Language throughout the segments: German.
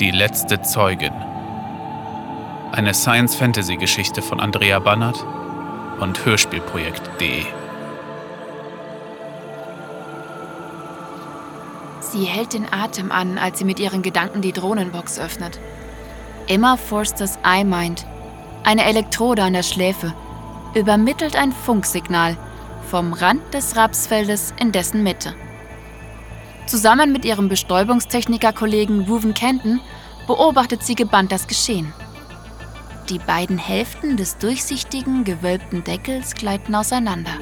Die letzte Zeugin. Eine Science-Fantasy-Geschichte von Andrea Bannert und Hörspielprojekt.de. Sie hält den Atem an, als sie mit ihren Gedanken die Drohnenbox öffnet. Emma Forsters iMind, eine Elektrode an der Schläfe, übermittelt ein Funksignal vom Rand des Rapsfeldes in dessen Mitte. Zusammen mit ihrem Bestäubungstechniker-Kollegen Ruven Kenton beobachtet sie gebannt das Geschehen. Die beiden Hälften des durchsichtigen, gewölbten Deckels gleiten auseinander.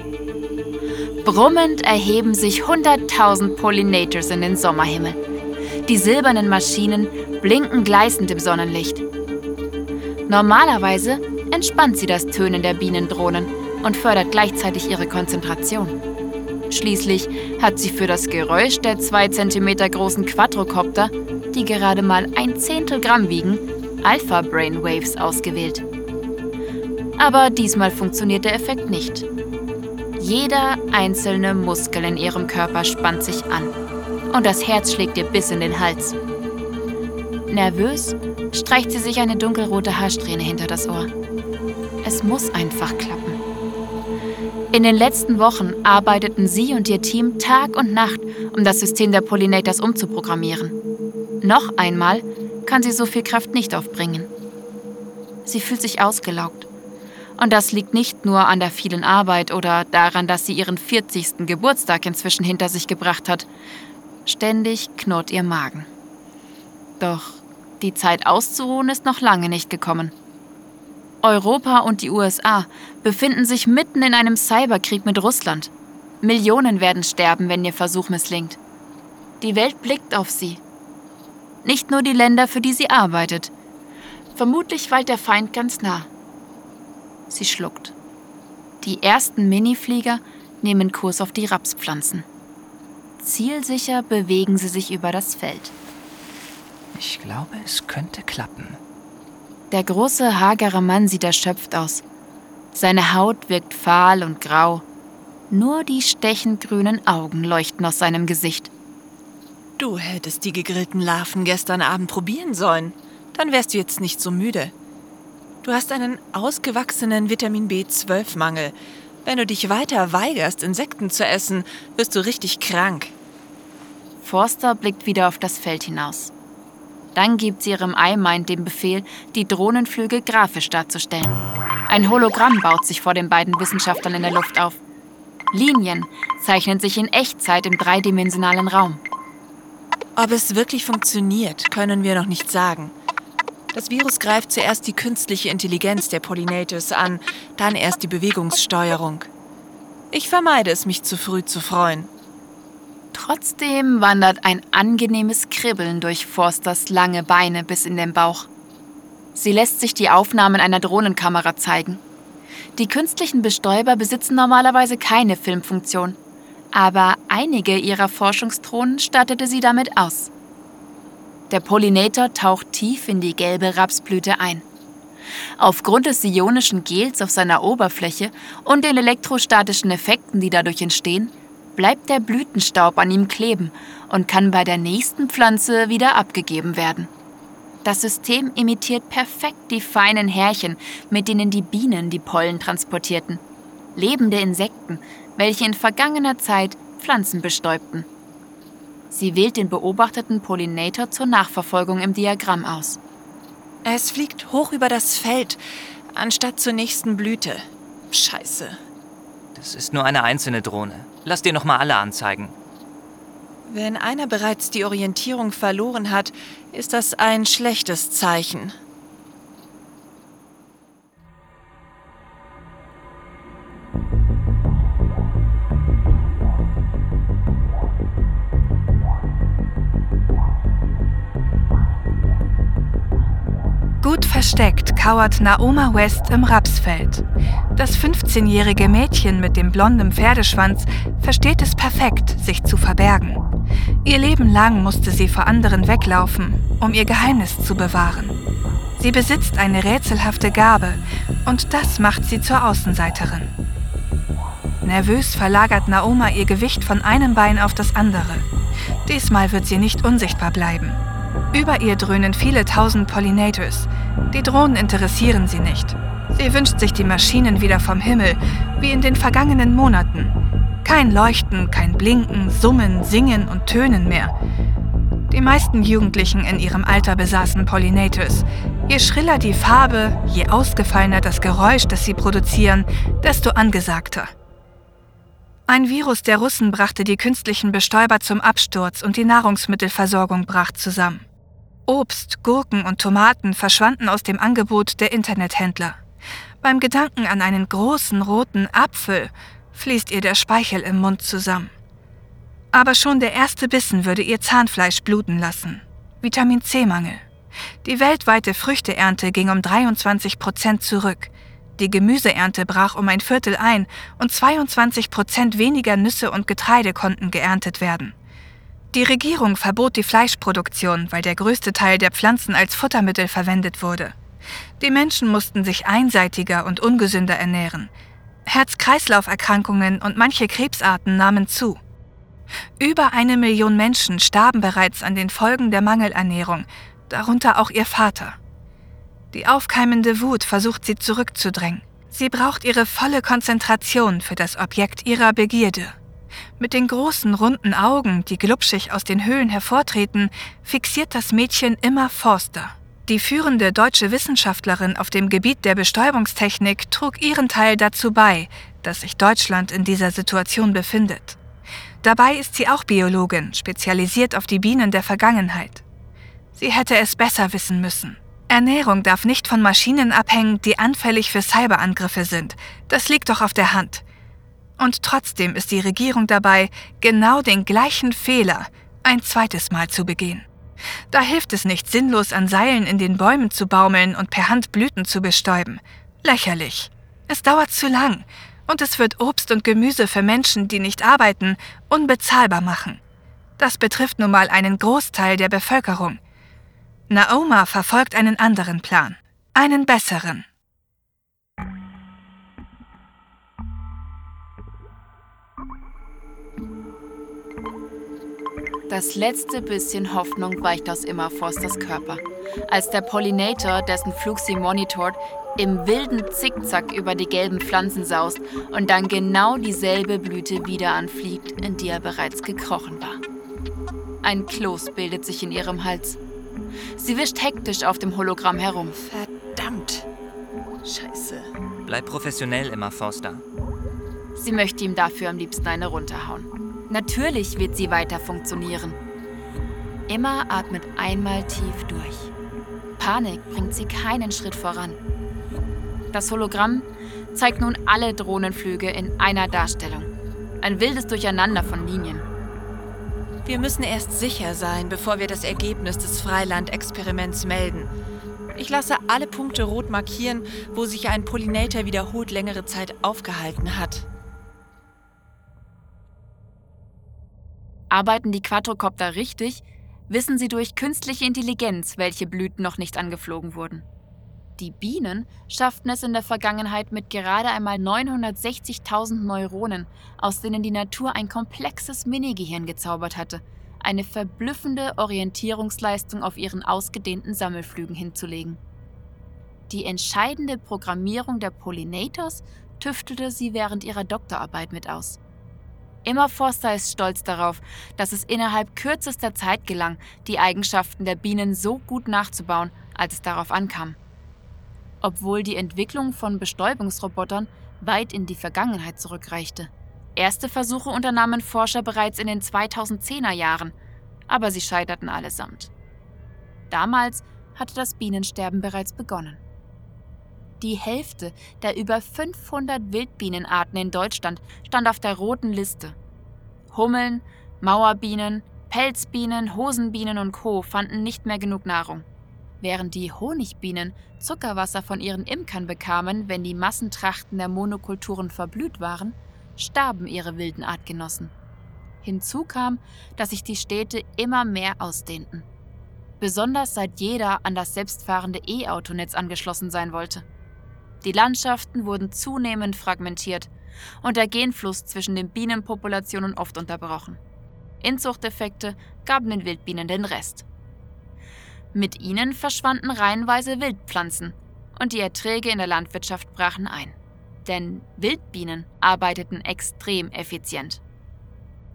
Brummend erheben sich 100.000 Pollinators in den Sommerhimmel. Die silbernen Maschinen blinken gleißend im Sonnenlicht. Normalerweise entspannt sie das Tönen der Bienendrohnen und fördert gleichzeitig ihre Konzentration. Schließlich hat sie für das Geräusch der 2 cm großen Quadrocopter, die gerade mal ein Zehntel Gramm wiegen, Alpha Brainwaves ausgewählt. Aber diesmal funktioniert der Effekt nicht. Jeder einzelne Muskel in ihrem Körper spannt sich an und das Herz schlägt ihr bis in den Hals. Nervös streicht sie sich eine dunkelrote Haarsträhne hinter das Ohr. Es muss einfach klappen. In den letzten Wochen arbeiteten sie und ihr Team Tag und Nacht, um das System der Pollinators umzuprogrammieren. Noch einmal kann sie so viel Kraft nicht aufbringen. Sie fühlt sich ausgelaugt. Und das liegt nicht nur an der vielen Arbeit oder daran, dass sie ihren 40. Geburtstag inzwischen hinter sich gebracht hat. Ständig knurrt ihr Magen. Doch die Zeit auszuruhen ist noch lange nicht gekommen. Europa und die USA befinden sich mitten in einem Cyberkrieg mit Russland. Millionen werden sterben, wenn ihr Versuch misslingt. Die Welt blickt auf sie. Nicht nur die Länder, für die sie arbeitet. Vermutlich weilt der Feind ganz nah. Sie schluckt. Die ersten Miniflieger nehmen Kurs auf die Rapspflanzen. Zielsicher bewegen sie sich über das Feld. Ich glaube, es könnte klappen. Der große, hagere Mann sieht erschöpft aus. Seine Haut wirkt fahl und grau. Nur die stechend grünen Augen leuchten aus seinem Gesicht. Du hättest die gegrillten Larven gestern Abend probieren sollen. Dann wärst du jetzt nicht so müde. Du hast einen ausgewachsenen Vitamin B12-Mangel. Wenn du dich weiter weigerst, Insekten zu essen, wirst du richtig krank. Forster blickt wieder auf das Feld hinaus. Dann gibt sie ihrem iMind den Befehl, die Drohnenflüge grafisch darzustellen. Ein Hologramm baut sich vor den beiden Wissenschaftlern in der Luft auf. Linien zeichnen sich in Echtzeit im dreidimensionalen Raum. Ob es wirklich funktioniert, können wir noch nicht sagen. Das Virus greift zuerst die künstliche Intelligenz der Pollinators an, dann erst die Bewegungssteuerung. Ich vermeide es, mich zu früh zu freuen. Trotzdem wandert ein angenehmes Kribbeln durch Forsters lange Beine bis in den Bauch. Sie lässt sich die Aufnahmen einer Drohnenkamera zeigen. Die künstlichen Bestäuber besitzen normalerweise keine Filmfunktion, aber einige ihrer Forschungsdrohnen stattete sie damit aus. Der Pollinator taucht tief in die gelbe Rapsblüte ein. Aufgrund des ionischen Gels auf seiner Oberfläche und den elektrostatischen Effekten, die dadurch entstehen, bleibt der Blütenstaub an ihm kleben und kann bei der nächsten Pflanze wieder abgegeben werden. Das System imitiert perfekt die feinen Härchen, mit denen die Bienen die Pollen transportierten. Lebende Insekten, welche in vergangener Zeit Pflanzen bestäubten. Sie wählt den beobachteten Pollinator zur Nachverfolgung im Diagramm aus. Es fliegt hoch über das Feld, anstatt zur nächsten Blüte. Scheiße. Das ist nur eine einzelne Drohne. Lass dir noch mal alle anzeigen. Wenn einer bereits die Orientierung verloren hat, ist das ein schlechtes Zeichen. Gut versteckt kauert Naoma West im Rapsfeld. Das 15-jährige Mädchen mit dem blonden Pferdeschwanz versteht es perfekt, sich zu verbergen. Ihr Leben lang musste sie vor anderen weglaufen, um ihr Geheimnis zu bewahren. Sie besitzt eine rätselhafte Gabe und das macht sie zur Außenseiterin. Nervös verlagert Naoma ihr Gewicht von einem Bein auf das andere. Diesmal wird sie nicht unsichtbar bleiben. Über ihr dröhnen viele tausend Pollinators. Die Drohnen interessieren sie nicht. Sie wünscht sich die Maschinen wieder vom Himmel, wie in den vergangenen Monaten. Kein Leuchten, kein Blinken, Summen, Singen und Tönen mehr. Die meisten Jugendlichen in ihrem Alter besaßen Pollinators. Je schriller die Farbe, je ausgefallener das Geräusch, das sie produzieren, desto angesagter. Ein Virus der Russen brachte die künstlichen Bestäuber zum Absturz und die Nahrungsmittelversorgung brach zusammen. Obst, Gurken und Tomaten verschwanden aus dem Angebot der Internethändler. Beim Gedanken an einen großen roten Apfel fließt ihr der Speichel im Mund zusammen. Aber schon der erste Bissen würde ihr Zahnfleisch bluten lassen. Vitamin C-Mangel. Die weltweite Früchteernte ging um 23 Prozent zurück. Die Gemüseernte brach um ein Viertel ein und 22 Prozent weniger Nüsse und Getreide konnten geerntet werden. Die Regierung verbot die Fleischproduktion, weil der größte Teil der Pflanzen als Futtermittel verwendet wurde. Die Menschen mussten sich einseitiger und ungesünder ernähren. Herz-Kreislauf-Erkrankungen und manche Krebsarten nahmen zu. Über eine Million Menschen starben bereits an den Folgen der Mangelernährung, darunter auch ihr Vater. Die aufkeimende Wut versucht sie zurückzudrängen. Sie braucht ihre volle Konzentration für das Objekt ihrer Begierde. Mit den großen runden Augen, die glubschig aus den Höhlen hervortreten, fixiert das Mädchen immer Forster. Die führende deutsche Wissenschaftlerin auf dem Gebiet der Bestäubungstechnik trug ihren Teil dazu bei, dass sich Deutschland in dieser Situation befindet. Dabei ist sie auch Biologin, spezialisiert auf die Bienen der Vergangenheit. Sie hätte es besser wissen müssen. Ernährung darf nicht von Maschinen abhängen, die anfällig für Cyberangriffe sind. Das liegt doch auf der Hand. Und trotzdem ist die Regierung dabei, genau den gleichen Fehler ein zweites Mal zu begehen. Da hilft es nicht, sinnlos an Seilen in den Bäumen zu baumeln und per Hand Blüten zu bestäuben. Lächerlich. Es dauert zu lang und es wird Obst und Gemüse für Menschen, die nicht arbeiten, unbezahlbar machen. Das betrifft nun mal einen Großteil der Bevölkerung. Naoma verfolgt einen anderen Plan, einen besseren. Das letzte bisschen Hoffnung weicht aus Emma Forsters Körper, als der Pollinator, dessen Flug sie monitort, im wilden Zickzack über die gelben Pflanzen saust und dann genau dieselbe Blüte wieder anfliegt, in die er bereits gekrochen war. Ein Kloß bildet sich in ihrem Hals. Sie wischt hektisch auf dem Hologramm herum. Verdammt. Scheiße. Bleib professionell, Emma Forster. Sie möchte ihm dafür am liebsten eine runterhauen. Natürlich wird sie weiter funktionieren. Emma atmet einmal tief durch. Panik bringt sie keinen Schritt voran. Das Hologramm zeigt nun alle Drohnenflüge in einer Darstellung. Ein wildes Durcheinander von Linien. Wir müssen erst sicher sein, bevor wir das Ergebnis des Freiland-Experiments melden. Ich lasse alle Punkte rot markieren, wo sich ein Pollinator wiederholt längere Zeit aufgehalten hat. Arbeiten die Quadrocopter richtig, wissen sie durch künstliche Intelligenz, welche Blüten noch nicht angeflogen wurden. Die Bienen schafften es in der Vergangenheit mit gerade einmal 960.000 Neuronen, aus denen die Natur ein komplexes Minigehirn gezaubert hatte, eine verblüffende Orientierungsleistung auf ihren ausgedehnten Sammelflügen hinzulegen. Die entscheidende Programmierung der Pollinators tüftelte sie während ihrer Doktorarbeit mit aus. Immer Forster ist stolz darauf, dass es innerhalb kürzester Zeit gelang, die Eigenschaften der Bienen so gut nachzubauen, als es darauf ankam. Obwohl die Entwicklung von Bestäubungsrobotern weit in die Vergangenheit zurückreichte. Erste Versuche unternahmen Forscher bereits in den 2010er Jahren, aber sie scheiterten allesamt. Damals hatte das Bienensterben bereits begonnen. Die Hälfte der über 500 Wildbienenarten in Deutschland stand auf der roten Liste. Hummeln, Mauerbienen, Pelzbienen, Hosenbienen und Co. fanden nicht mehr genug Nahrung. Während die Honigbienen Zuckerwasser von ihren Imkern bekamen, wenn die Massentrachten der Monokulturen verblüht waren, starben ihre wilden Artgenossen. Hinzu kam, dass sich die Städte immer mehr ausdehnten. Besonders seit jeder an das selbstfahrende E-Autonetz angeschlossen sein wollte. Die Landschaften wurden zunehmend fragmentiert und der Genfluss zwischen den Bienenpopulationen oft unterbrochen. Inzuchteffekte gaben den Wildbienen den Rest. Mit ihnen verschwanden reihenweise Wildpflanzen und die Erträge in der Landwirtschaft brachen ein. Denn Wildbienen arbeiteten extrem effizient.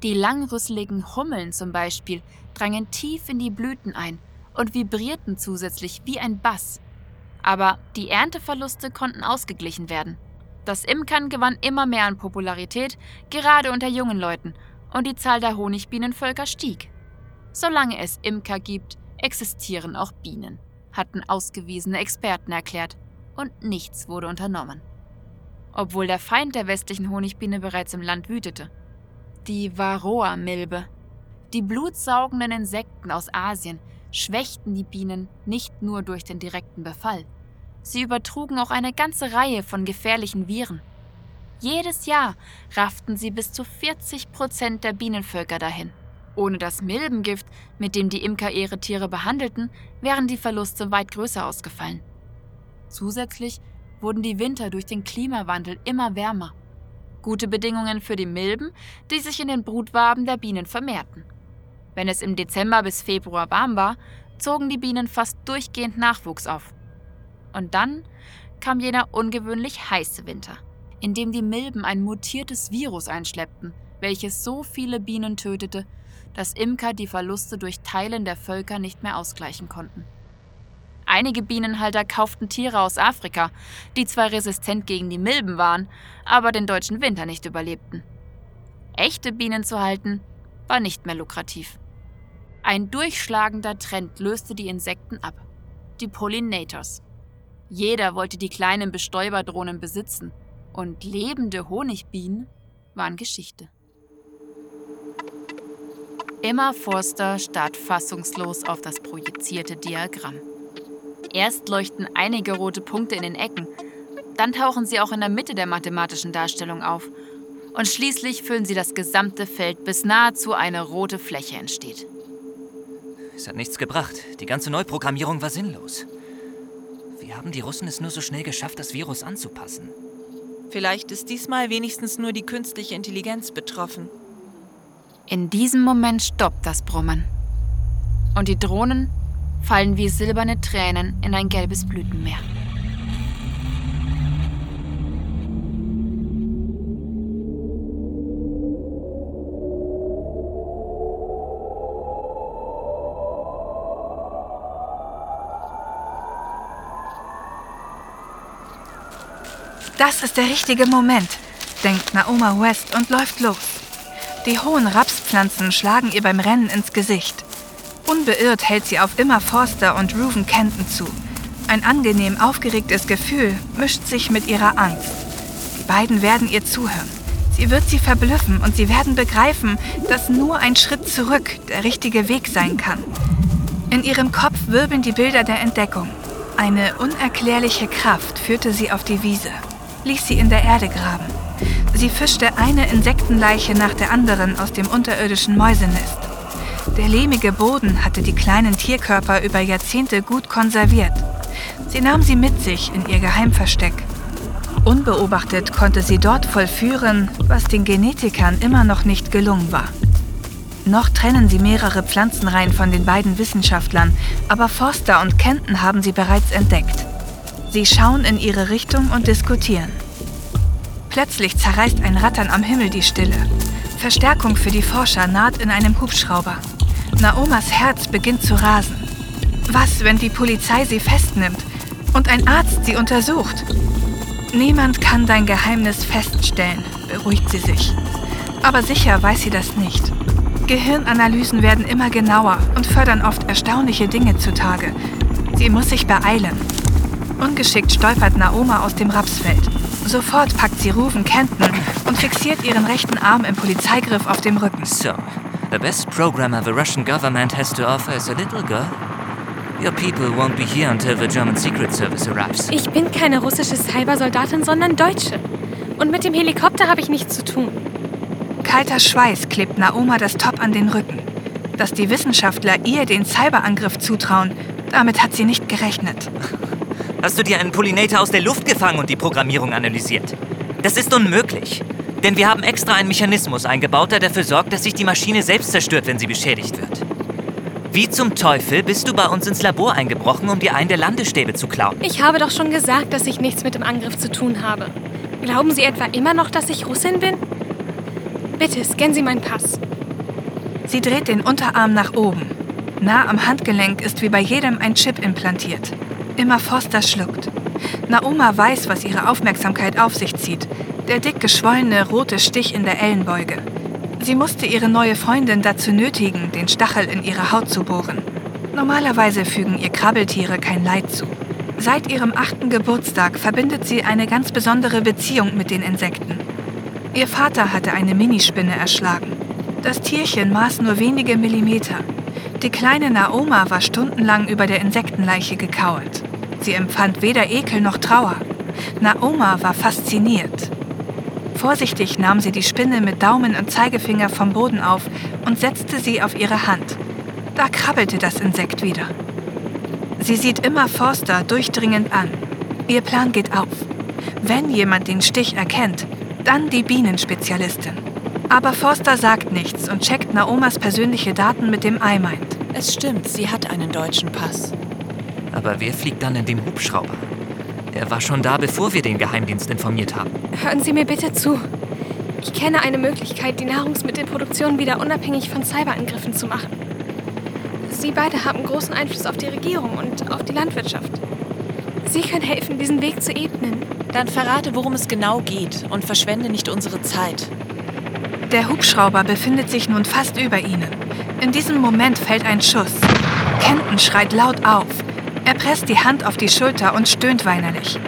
Die langrüsseligen Hummeln zum Beispiel drangen tief in die Blüten ein und vibrierten zusätzlich wie ein Bass. Aber die Ernteverluste konnten ausgeglichen werden. Das Imkern gewann immer mehr an Popularität, gerade unter jungen Leuten, und die Zahl der Honigbienenvölker stieg. Solange es Imker gibt, existieren auch Bienen, hatten ausgewiesene Experten erklärt, und nichts wurde unternommen. Obwohl der Feind der westlichen Honigbiene bereits im Land wütete. Die Varroa-Milbe. Die blutsaugenden Insekten aus Asien schwächten die Bienen nicht nur durch den direkten Befall. Sie übertrugen auch eine ganze Reihe von gefährlichen Viren. Jedes Jahr rafften sie bis zu 40 Prozent der Bienenvölker dahin. Ohne das Milbengift, mit dem die Imker ihre Tiere behandelten, wären die Verluste weit größer ausgefallen. Zusätzlich wurden die Winter durch den Klimawandel immer wärmer. Gute Bedingungen für die Milben, die sich in den Brutwaben der Bienen vermehrten. Wenn es im Dezember bis Februar warm war, zogen die Bienen fast durchgehend Nachwuchs auf. Und dann kam jener ungewöhnlich heiße Winter, in dem die Milben ein mutiertes Virus einschleppten, welches so viele Bienen tötete, dass Imker die Verluste durch Teilen der Völker nicht mehr ausgleichen konnten. Einige Bienenhalter kauften Tiere aus Afrika, die zwar resistent gegen die Milben waren, aber den deutschen Winter nicht überlebten. Echte Bienen zu halten, war nicht mehr lukrativ. Ein durchschlagender Trend löste die Insekten ab. Die Pollinators. Jeder wollte die kleinen Bestäuberdrohnen besitzen und lebende Honigbienen waren Geschichte. Emma Forster starrt fassungslos auf das projizierte Diagramm. Erst leuchten einige rote Punkte in den Ecken, dann tauchen sie auch in der Mitte der mathematischen Darstellung auf und schließlich füllen sie das gesamte Feld, bis nahezu eine rote Fläche entsteht. Es hat nichts gebracht. Die ganze Neuprogrammierung war sinnlos. Wie haben die Russen es nur so schnell geschafft, das Virus anzupassen? Vielleicht ist diesmal wenigstens nur die künstliche Intelligenz betroffen. In diesem Moment stoppt das Brummen. Und die Drohnen fallen wie silberne Tränen in ein gelbes Blütenmeer. Das ist der richtige Moment, denkt Naoma West und läuft los. Die hohen Rapspflanzen schlagen ihr beim Rennen ins Gesicht. Unbeirrt hält sie auf immer Forster und Reuven Kenton zu. Ein angenehm aufgeregtes Gefühl mischt sich mit ihrer Angst. Die beiden werden ihr zuhören. Sie wird sie verblüffen und sie werden begreifen, dass nur ein Schritt zurück der richtige Weg sein kann. In ihrem Kopf wirbeln die Bilder der Entdeckung. Eine unerklärliche Kraft führte sie auf die Wiese ließ sie in der Erde graben. Sie fischte eine Insektenleiche nach der anderen aus dem unterirdischen Mäusenest. Der lehmige Boden hatte die kleinen Tierkörper über Jahrzehnte gut konserviert. Sie nahm sie mit sich in ihr Geheimversteck. Unbeobachtet konnte sie dort vollführen, was den Genetikern immer noch nicht gelungen war. Noch trennen sie mehrere Pflanzenreihen von den beiden Wissenschaftlern, aber Forster und Kenton haben sie bereits entdeckt. Sie schauen in ihre Richtung und diskutieren. Plötzlich zerreißt ein Rattern am Himmel die Stille. Verstärkung für die Forscher naht in einem Hubschrauber. Naomas Herz beginnt zu rasen. Was, wenn die Polizei sie festnimmt und ein Arzt sie untersucht? Niemand kann dein Geheimnis feststellen, beruhigt sie sich. Aber sicher weiß sie das nicht. Gehirnanalysen werden immer genauer und fördern oft erstaunliche Dinge zutage. Sie muss sich beeilen. Ungeschickt stolpert Naoma aus dem Rapsfeld. Sofort packt sie Ruven Kenton und fixiert ihren rechten Arm im Polizeigriff auf dem Rücken. So, the best programmer the Russian government has to offer is a little girl. Your people won't be here until the German Secret Service arrives. Ich bin keine russische Cybersoldatin, sondern Deutsche. Und mit dem Helikopter habe ich nichts zu tun. Kalter Schweiß klebt Naoma das Top an den Rücken. Dass die Wissenschaftler ihr den Cyberangriff zutrauen, damit hat sie nicht gerechnet. Hast du dir einen Pollinator aus der Luft gefangen und die Programmierung analysiert? Das ist unmöglich. Denn wir haben extra einen Mechanismus eingebaut, der dafür sorgt, dass sich die Maschine selbst zerstört, wenn sie beschädigt wird. Wie zum Teufel bist du bei uns ins Labor eingebrochen, um dir einen der Landestäbe zu klauen? Ich habe doch schon gesagt, dass ich nichts mit dem Angriff zu tun habe. Glauben Sie etwa immer noch, dass ich Russin bin? Bitte, scannen Sie meinen Pass. Sie dreht den Unterarm nach oben. Nah am Handgelenk ist wie bei jedem ein Chip implantiert. Immer Foster schluckt. Naoma weiß, was ihre Aufmerksamkeit auf sich zieht. Der dick geschwollene rote Stich in der Ellenbeuge. Sie musste ihre neue Freundin dazu nötigen, den Stachel in ihre Haut zu bohren. Normalerweise fügen ihr Krabbeltiere kein Leid zu. Seit ihrem achten Geburtstag verbindet sie eine ganz besondere Beziehung mit den Insekten. Ihr Vater hatte eine Minispinne erschlagen. Das Tierchen maß nur wenige Millimeter. Die kleine Naoma war stundenlang über der Insektenleiche gekauert. Sie empfand weder Ekel noch Trauer. Naoma war fasziniert. Vorsichtig nahm sie die Spinne mit Daumen und Zeigefinger vom Boden auf und setzte sie auf ihre Hand. Da krabbelte das Insekt wieder. Sie sieht immer Forster durchdringend an. Ihr Plan geht auf. Wenn jemand den Stich erkennt, dann die Bienenspezialistin. Aber Forster sagt nichts und checkt Naomas persönliche Daten mit dem iMind. Es stimmt, sie hat einen deutschen Pass. Aber wer fliegt dann in dem Hubschrauber? Er war schon da, bevor wir den Geheimdienst informiert haben. Hören Sie mir bitte zu. Ich kenne eine Möglichkeit, die Nahrungsmittelproduktion wieder unabhängig von Cyberangriffen zu machen. Sie beide haben großen Einfluss auf die Regierung und auf die Landwirtschaft. Sie können helfen, diesen Weg zu ebnen. Dann verrate, worum es genau geht und verschwende nicht unsere Zeit. Der Hubschrauber befindet sich nun fast über ihnen. In diesem Moment fällt ein Schuss. Kenton schreit laut auf. Er presst die Hand auf die Schulter und stöhnt weinerlich.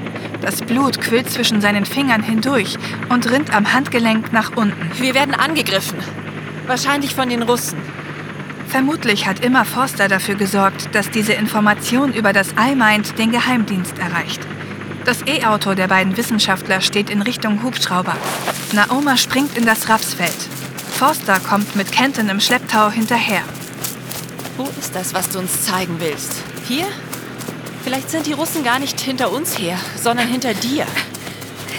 Das Blut quillt zwischen seinen Fingern hindurch und rinnt am Handgelenk nach unten. Wir werden angegriffen. Wahrscheinlich von den Russen. Vermutlich hat immer Forster dafür gesorgt, dass diese Information über das iMind den Geheimdienst erreicht. Das E-Auto der beiden Wissenschaftler steht in Richtung Hubschrauber. Naoma springt in das Rapsfeld. Forster kommt mit Kenton im Schlepptau hinterher. Wo ist das, was du uns zeigen willst? Hier? Vielleicht sind die Russen gar nicht hinter uns her, sondern hinter dir.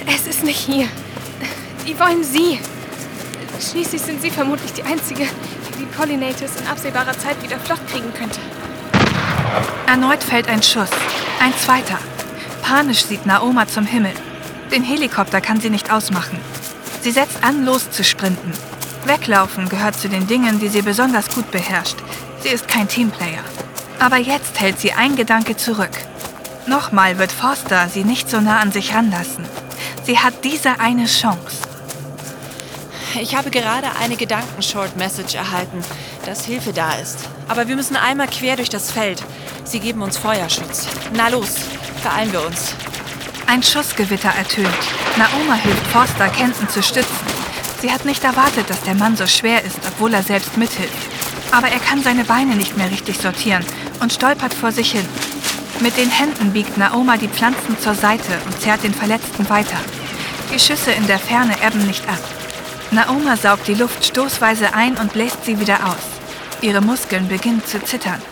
Es ist nicht hier. Die wollen Sie. Schließlich sind Sie vermutlich die Einzige, die die Pollinators in absehbarer Zeit wieder flott kriegen könnte. Erneut fällt ein Schuss. Ein zweiter. Panisch sieht Naoma zum Himmel. Den Helikopter kann sie nicht ausmachen. Sie setzt an, loszusprinten. Weglaufen gehört zu den Dingen, die sie besonders gut beherrscht. Sie ist kein Teamplayer. Aber jetzt hält sie ein Gedanke zurück. Nochmal wird Forster sie nicht so nah an sich ranlassen. Sie hat diese eine Chance. Ich habe gerade eine Gedanken-Short-Message erhalten, dass Hilfe da ist. Aber wir müssen einmal quer durch das Feld. Sie geben uns Feuerschutz. Na los, beeilen wir uns. Ein Schussgewitter ertönt. Naoma hilft Forster, Kenton zu stützen. Sie hat nicht erwartet, dass der Mann so schwer ist, obwohl er selbst mithilft. Aber er kann seine Beine nicht mehr richtig sortieren und stolpert vor sich hin. Mit den Händen biegt Naoma die Pflanzen zur Seite und zerrt den Verletzten weiter. Die Schüsse in der Ferne ebben nicht ab. Naoma saugt die Luft stoßweise ein und bläst sie wieder aus. Ihre Muskeln beginnen zu zittern.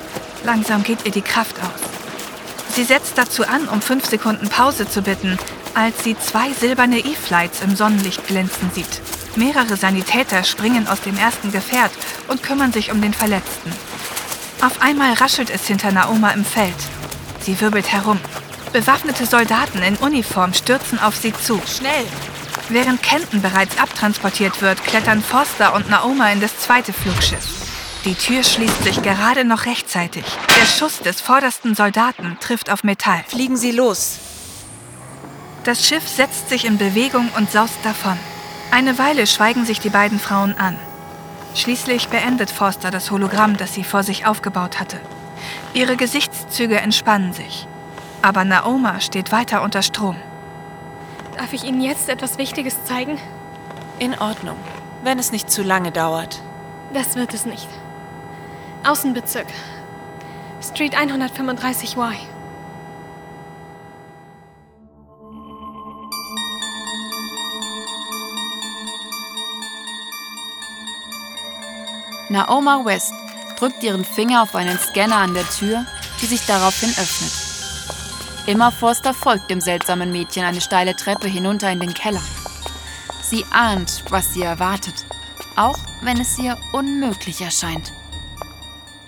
Langsam geht ihr die Kraft aus. Sie setzt dazu an, um fünf Sekunden Pause zu bitten, als sie zwei silberne E-Flights im Sonnenlicht glänzen sieht. Mehrere Sanitäter springen aus dem ersten Gefährt und kümmern sich um den Verletzten. Auf einmal raschelt es hinter Naoma im Feld. Sie wirbelt herum. Bewaffnete Soldaten in Uniform stürzen auf sie zu. Schnell! Während Kenton bereits abtransportiert wird, klettern Forster und Naoma in das zweite Flugschiff. Die Tür schließt sich gerade noch rechtzeitig. Der Schuss des vordersten Soldaten trifft auf Metall. Fliegen Sie los! Das Schiff setzt sich in Bewegung und saust davon. Eine Weile schweigen sich die beiden Frauen an. Schließlich beendet Forster das Hologramm, das sie vor sich aufgebaut hatte. Ihre Gesichtszüge entspannen sich. Aber Naoma steht weiter unter Strom. Darf ich Ihnen jetzt etwas Wichtiges zeigen? In Ordnung, wenn es nicht zu lange dauert. Das wird es nicht. Außenbezirk. Street 135Y. Naoma West drückt ihren Finger auf einen Scanner an der Tür, die sich daraufhin öffnet. Immer Forster folgt dem seltsamen Mädchen eine steile Treppe hinunter in den Keller. Sie ahnt, was sie erwartet, auch wenn es ihr unmöglich erscheint.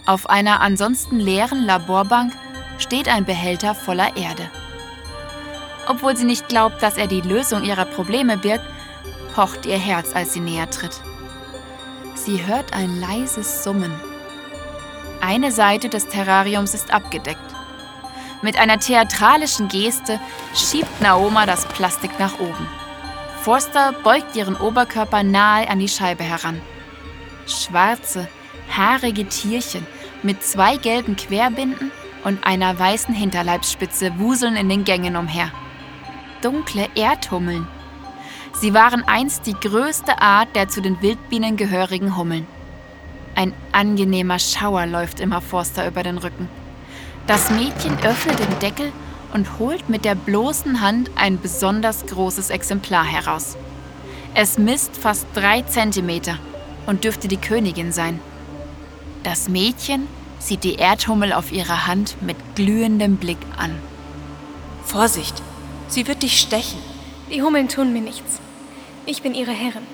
Auf einer ansonsten leeren Laborbank steht ein Behälter voller Erde. Obwohl sie nicht glaubt, dass er die Lösung ihrer Probleme birgt, pocht ihr Herz, als sie näher tritt. Sie hört ein leises Summen. Eine Seite des Terrariums ist abgedeckt. Mit einer theatralischen Geste schiebt Naoma das Plastik nach oben. Forster beugt ihren Oberkörper nahe an die Scheibe heran. Schwarze, haarige Tierchen mit zwei gelben Querbinden und einer weißen Hinterleibsspitze wuseln in den Gängen umher. Dunkle Erdhummeln. Sie waren einst die größte Art der zu den Wildbienen gehörigen Hummeln. Ein angenehmer Schauer läuft immer Forster über den Rücken. Das Mädchen öffnet den Deckel und holt mit der bloßen Hand ein besonders großes Exemplar heraus. Es misst fast drei Zentimeter und dürfte die Königin sein. Das Mädchen sieht die Erdhummel auf ihrer Hand mit glühendem Blick an. Vorsicht, sie wird dich stechen. Die Hummeln tun mir nichts. Ich bin ihre Herrin.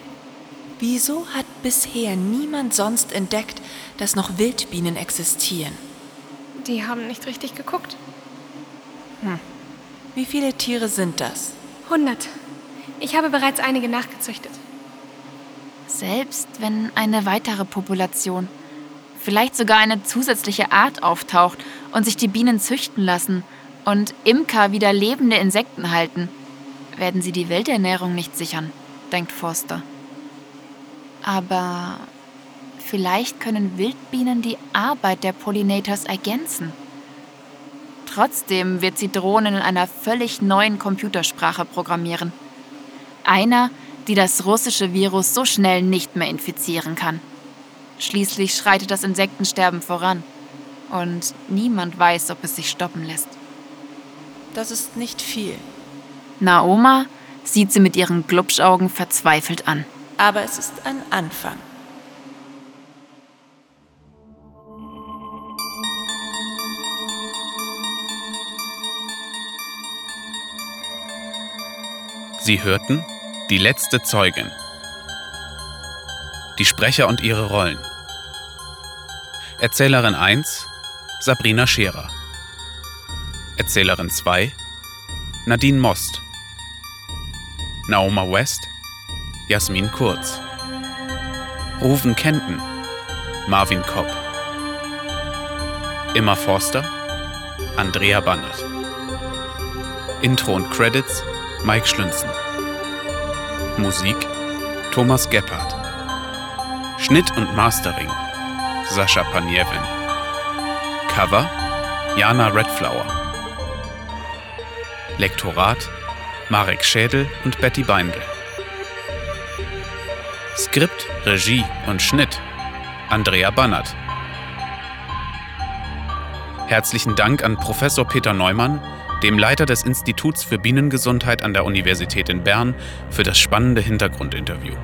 Wieso hat bisher niemand sonst entdeckt, dass noch Wildbienen existieren? Die haben nicht richtig geguckt. Hm. Wie viele Tiere sind das? 100. Ich habe bereits einige nachgezüchtet. Selbst wenn eine weitere Population, vielleicht sogar eine zusätzliche Art auftaucht und sich die Bienen züchten lassen und Imker wieder lebende Insekten halten, werden sie die Welternährung nicht sichern, denkt Forster. Aber vielleicht können Wildbienen die Arbeit der Pollinators ergänzen. Trotzdem wird sie Drohnen in einer völlig neuen Computersprache programmieren. Einer, die das russische Virus so schnell nicht mehr infizieren kann. Schließlich schreitet das Insektensterben voran. Und niemand weiß, ob es sich stoppen lässt. Das ist nicht viel. Naoma sieht sie mit ihren Glubschaugen verzweifelt an. Aber es ist ein Anfang. Sie hörten Die letzte Zeugin. Die Sprecher und ihre Rollen. Erzählerin 1 Sabrina Scherer. Erzählerin 2 Nadine Most. Naoma West Jasmin Kurz. Ruven Kenton Marvin Kopp. Emma Forster Andrea Bannert. Intro und Credits Mike Schlünzen. Musik Thomas Gebhardt. Schnitt und Mastering Sascha Paniewin. Cover Jana Redflower. Lektorat Marek Schädel und Betty Beindl. Skript, Regie und Schnitt Andrea Bannert. Herzlichen Dank an Professor Peter Neumann dem Leiter des Instituts für Bienengesundheit an der Universität in Bern, für das spannende Hintergrundinterview.